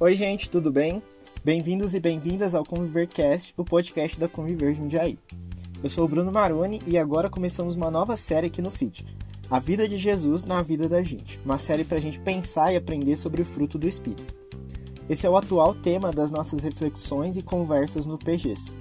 Oi, gente, tudo bem? Bem-vindos e bem-vindas ao Convivercast, o podcast da Conviver Jundiaí. Eu sou o Bruno Maroni e agora começamos uma nova série aqui no feed, A Vida de Jesus na Vida da Gente, uma série para a gente pensar e aprender sobre o fruto do Espírito. Esse é o atual tema das nossas reflexões e conversas no PGs.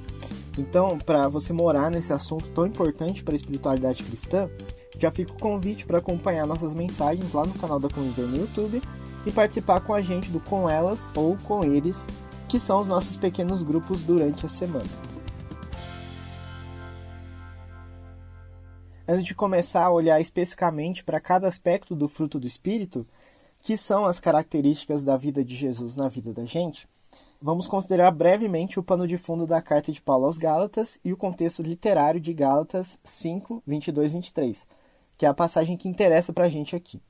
Então, para você morar nesse assunto tão importante para a espiritualidade cristã, já fica o convite para acompanhar nossas mensagens lá no canal da Conviver no YouTube e participar com a gente do Com Elas ou Com Eles, que são os nossos pequenos grupos durante a semana. Antes de começar a olhar especificamente para cada aspecto do fruto do Espírito, que são as características da vida de Jesus na vida da gente, vamos considerar brevemente o pano de fundo da carta de Paulo aos Gálatas e o contexto literário de Gálatas 5, 22 e 23, que é a passagem que interessa para a gente aqui.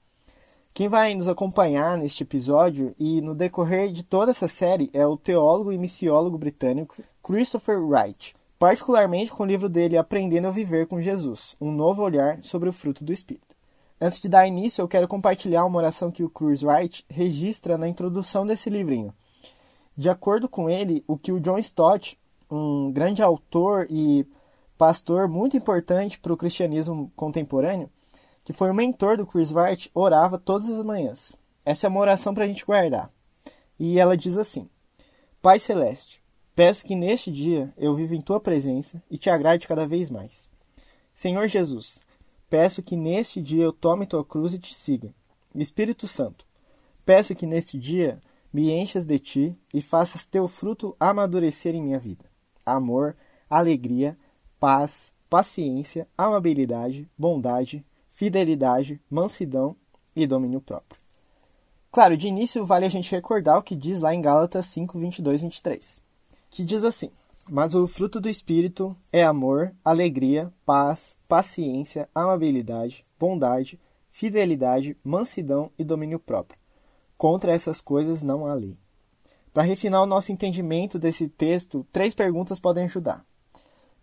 Quem vai nos acompanhar neste episódio e no decorrer de toda essa série é o teólogo e missiólogo britânico Christopher Wright, particularmente com o livro dele Aprendendo a Viver com Jesus, um novo olhar sobre o fruto do Espírito. Antes de dar início, eu quero compartilhar uma oração que o Chris Wright registra na introdução desse livrinho, de acordo com ele, o que o John Stott, um grande autor e pastor muito importante para o cristianismo contemporâneo, que foi o mentor do Chris Wright, orava todas as manhãs. Essa é uma oração para a gente guardar. E ela diz assim: Pai Celeste, peço que neste dia eu viva em tua presença e te agrade cada vez mais. Senhor Jesus, peço que neste dia eu tome tua cruz e te siga. Espírito Santo, peço que neste dia me enchas de ti e faças teu fruto amadurecer em minha vida. Amor, alegria, paz, paciência, amabilidade, bondade, fidelidade, mansidão e domínio próprio. Claro, de início vale a gente recordar o que diz lá em Gálatas 5, 22 e 23, que diz assim: Mas o fruto do Espírito é amor, alegria, paz, paciência, amabilidade, bondade, fidelidade, mansidão e domínio próprio. Contra essas coisas não há lei. Para refinar o nosso entendimento desse texto, três perguntas podem ajudar.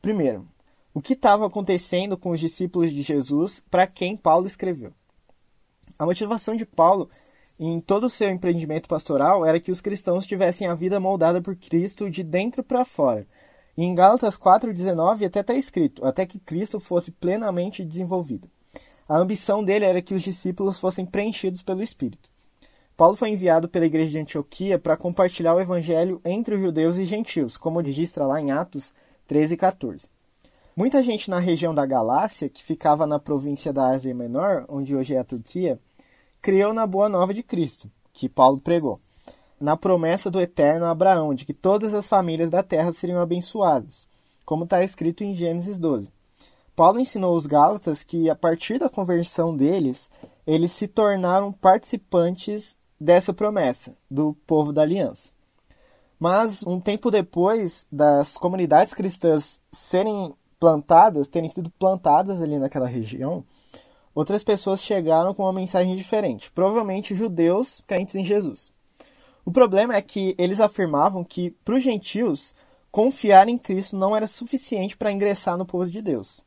Primeiro, o que estava acontecendo com os discípulos de Jesus para quem Paulo escreveu? A motivação de Paulo em todo o seu empreendimento pastoral era que os cristãos tivessem a vida moldada por Cristo de dentro para fora. E em Gálatas 4,19 até está escrito, até que Cristo fosse plenamente desenvolvido. A ambição dele era que os discípulos fossem preenchidos pelo Espírito. Paulo foi enviado pela igreja de Antioquia para compartilhar o evangelho entre os judeus e gentios, como registra lá em Atos 13 e 14. Muita gente na região da Galácia, que ficava na província da Ásia Menor, onde hoje é a Turquia, criou na boa nova de Cristo, que Paulo pregou, na promessa do eterno Abraão de que todas as famílias da terra seriam abençoadas, como está escrito em Gênesis 12. Paulo ensinou os Gálatas que, a partir da conversão deles, eles se tornaram participantes dessa promessa do povo da aliança. Mas um tempo depois das comunidades cristãs serem plantadas, terem sido plantadas ali naquela região, outras pessoas chegaram com uma mensagem diferente, provavelmente judeus crentes em Jesus. O problema é que eles afirmavam que para os gentios confiar em Cristo não era suficiente para ingressar no povo de Deus.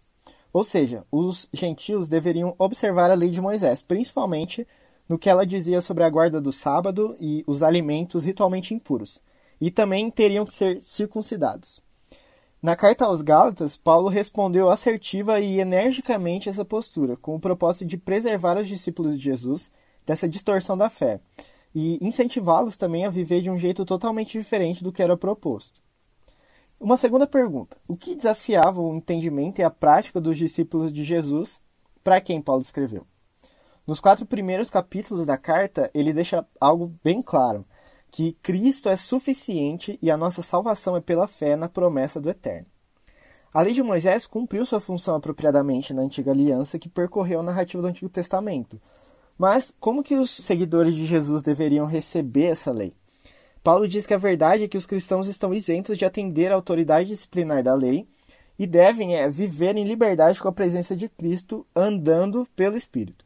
Ou seja, os gentios deveriam observar a lei de Moisés, principalmente no que ela dizia sobre a guarda do sábado e os alimentos ritualmente impuros, e também teriam que ser circuncidados. Na carta aos Gálatas, Paulo respondeu assertiva e energicamente essa postura, com o propósito de preservar os discípulos de Jesus dessa distorção da fé e incentivá-los também a viver de um jeito totalmente diferente do que era proposto. Uma segunda pergunta: o que desafiava o entendimento e a prática dos discípulos de Jesus para quem Paulo escreveu? Nos quatro primeiros capítulos da carta, ele deixa algo bem claro: que Cristo é suficiente e a nossa salvação é pela fé na promessa do Eterno. A lei de Moisés cumpriu sua função apropriadamente na antiga aliança que percorreu a narrativa do Antigo Testamento. Mas como que os seguidores de Jesus deveriam receber essa lei? Paulo diz que a verdade é que os cristãos estão isentos de atender à autoridade disciplinar da lei e devem é, viver em liberdade com a presença de Cristo, andando pelo Espírito.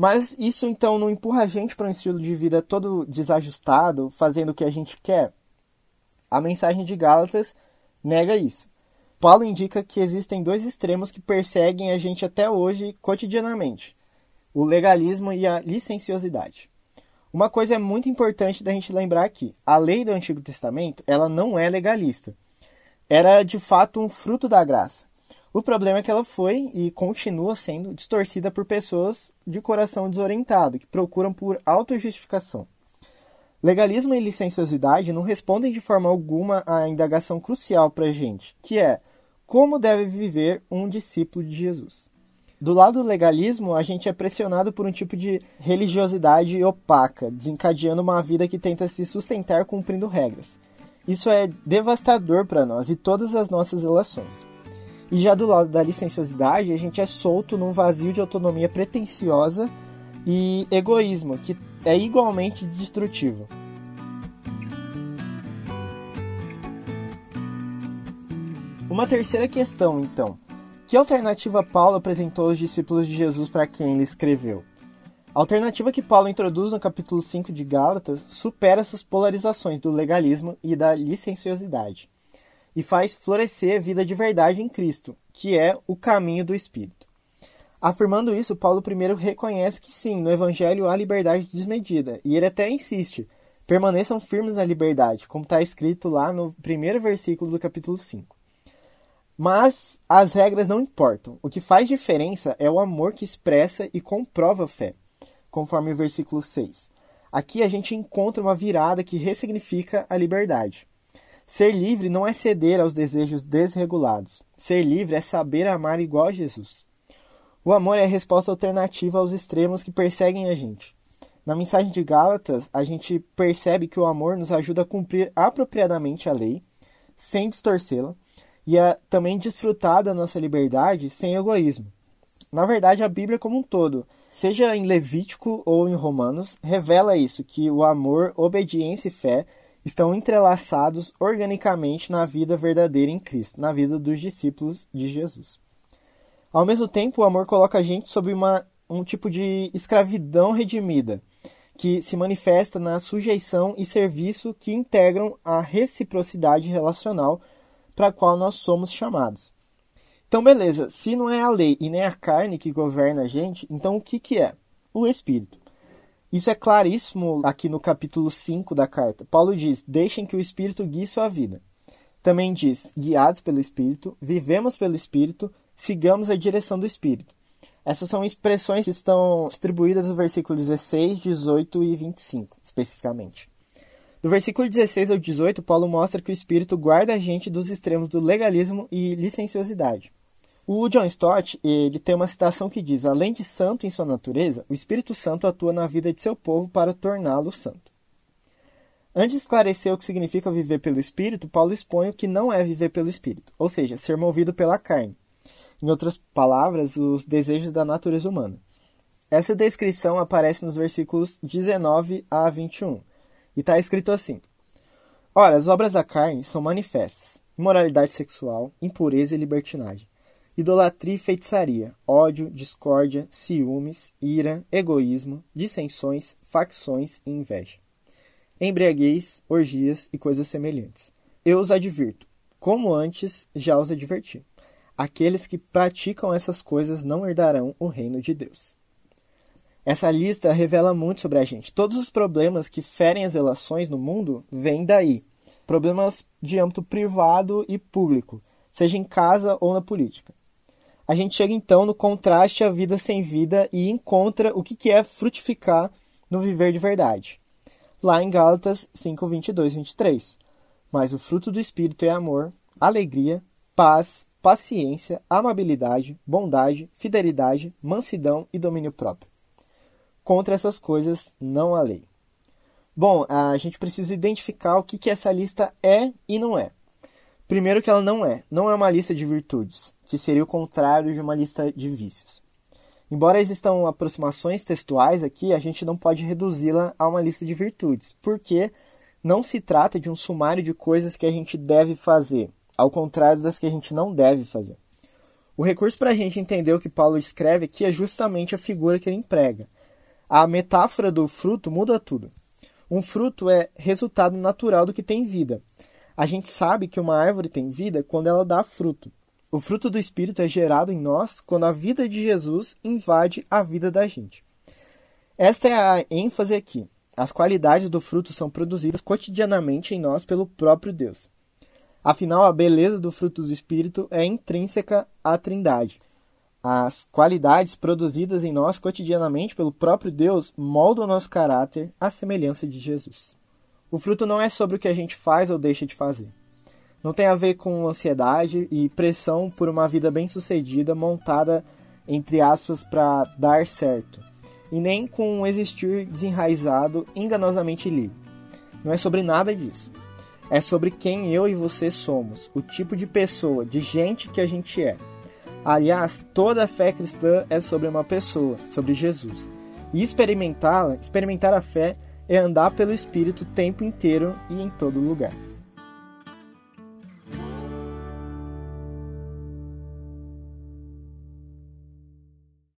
Mas isso então não empurra a gente para um estilo de vida todo desajustado, fazendo o que a gente quer? A mensagem de Gálatas nega isso. Paulo indica que existem dois extremos que perseguem a gente até hoje cotidianamente: o legalismo e a licenciosidade. Uma coisa é muito importante da gente lembrar aqui: a lei do Antigo Testamento ela não é legalista. Era de fato um fruto da graça. O problema é que ela foi e continua sendo distorcida por pessoas de coração desorientado, que procuram por autojustificação. Legalismo e licenciosidade não respondem de forma alguma à indagação crucial para a gente, que é como deve viver um discípulo de Jesus. Do lado do legalismo, a gente é pressionado por um tipo de religiosidade opaca, desencadeando uma vida que tenta se sustentar cumprindo regras. Isso é devastador para nós e todas as nossas relações. E já do lado da licenciosidade, a gente é solto num vazio de autonomia pretensiosa e egoísmo, que é igualmente destrutivo. Uma terceira questão, então. Que alternativa Paulo apresentou aos discípulos de Jesus para quem ele escreveu? A alternativa que Paulo introduz no capítulo 5 de Gálatas supera essas polarizações do legalismo e da licenciosidade e faz florescer a vida de verdade em Cristo, que é o caminho do Espírito. Afirmando isso, Paulo primeiro reconhece que sim, no Evangelho há liberdade desmedida, e ele até insiste: permaneçam firmes na liberdade, como está escrito lá no primeiro versículo do capítulo 5. Mas as regras não importam. O que faz diferença é o amor que expressa e comprova a fé, conforme o versículo 6. Aqui a gente encontra uma virada que ressignifica a liberdade. Ser livre não é ceder aos desejos desregulados. Ser livre é saber amar igual a Jesus. O amor é a resposta alternativa aos extremos que perseguem a gente. Na mensagem de Gálatas, a gente percebe que o amor nos ajuda a cumprir apropriadamente a lei, sem distorcê-la, e a também desfrutar da nossa liberdade sem egoísmo. Na verdade, a Bíblia como um todo, seja em Levítico ou em Romanos, revela isso, que o amor, obediência e fé estão entrelaçados organicamente na vida verdadeira em Cristo, na vida dos discípulos de Jesus. Ao mesmo tempo, o amor coloca a gente sob uma, um tipo de escravidão redimida, que se manifesta na sujeição e serviço que integram a reciprocidade relacional para a qual nós somos chamados. Então, beleza, se não é a lei e nem a carne que governa a gente, então o que, que é? O Espírito. Isso é claríssimo aqui no capítulo 5 da carta. Paulo diz: Deixem que o Espírito guie sua vida. Também diz: Guiados pelo Espírito, vivemos pelo Espírito, sigamos a direção do Espírito. Essas são expressões que estão distribuídas no versículo 16, 18 e 25, especificamente. Do versículo 16 ao 18, Paulo mostra que o Espírito guarda a gente dos extremos do legalismo e licenciosidade. O John Stott ele tem uma citação que diz: além de santo em sua natureza, o Espírito Santo atua na vida de seu povo para torná-lo santo. Antes de esclarecer o que significa viver pelo Espírito, Paulo expõe o que não é viver pelo Espírito, ou seja, ser movido pela carne. Em outras palavras, os desejos da natureza humana. Essa descrição aparece nos versículos 19 a 21 e está escrito assim: Ora, as obras da carne são manifestas: imoralidade sexual, impureza e libertinagem idolatria e feitiçaria, ódio, discórdia, ciúmes, ira, egoísmo, dissensões, facções e inveja. Embriaguez, orgias e coisas semelhantes. Eu os advirto, como antes já os adverti. Aqueles que praticam essas coisas não herdarão o reino de Deus. Essa lista revela muito sobre a gente. Todos os problemas que ferem as relações no mundo vêm daí. Problemas de âmbito privado e público, seja em casa ou na política a gente chega então no contraste à vida sem vida e encontra o que é frutificar no viver de verdade. Lá em Gálatas 5, 22, 23. Mas o fruto do Espírito é amor, alegria, paz, paciência, amabilidade, bondade, fidelidade, mansidão e domínio próprio. Contra essas coisas não há lei. Bom, a gente precisa identificar o que essa lista é e não é. Primeiro que ela não é, não é uma lista de virtudes, que seria o contrário de uma lista de vícios. Embora existam aproximações textuais aqui, a gente não pode reduzi-la a uma lista de virtudes, porque não se trata de um sumário de coisas que a gente deve fazer, ao contrário das que a gente não deve fazer. O recurso para a gente entender o que Paulo escreve aqui é justamente a figura que ele emprega. A metáfora do fruto muda tudo. Um fruto é resultado natural do que tem vida, a gente sabe que uma árvore tem vida quando ela dá fruto. O fruto do Espírito é gerado em nós quando a vida de Jesus invade a vida da gente. Esta é a ênfase aqui. As qualidades do fruto são produzidas cotidianamente em nós pelo próprio Deus. Afinal, a beleza do fruto do Espírito é intrínseca à Trindade. As qualidades produzidas em nós cotidianamente pelo próprio Deus moldam o nosso caráter à semelhança de Jesus. O fruto não é sobre o que a gente faz ou deixa de fazer. Não tem a ver com ansiedade e pressão por uma vida bem-sucedida montada, entre aspas, para dar certo. E nem com um existir desenraizado, enganosamente livre. Não é sobre nada disso é sobre quem eu e você somos, o tipo de pessoa, de gente que a gente é. Aliás, toda a fé cristã é sobre uma pessoa, sobre Jesus. E experimentá-la, experimentar a fé, é andar pelo Espírito o tempo inteiro e em todo lugar.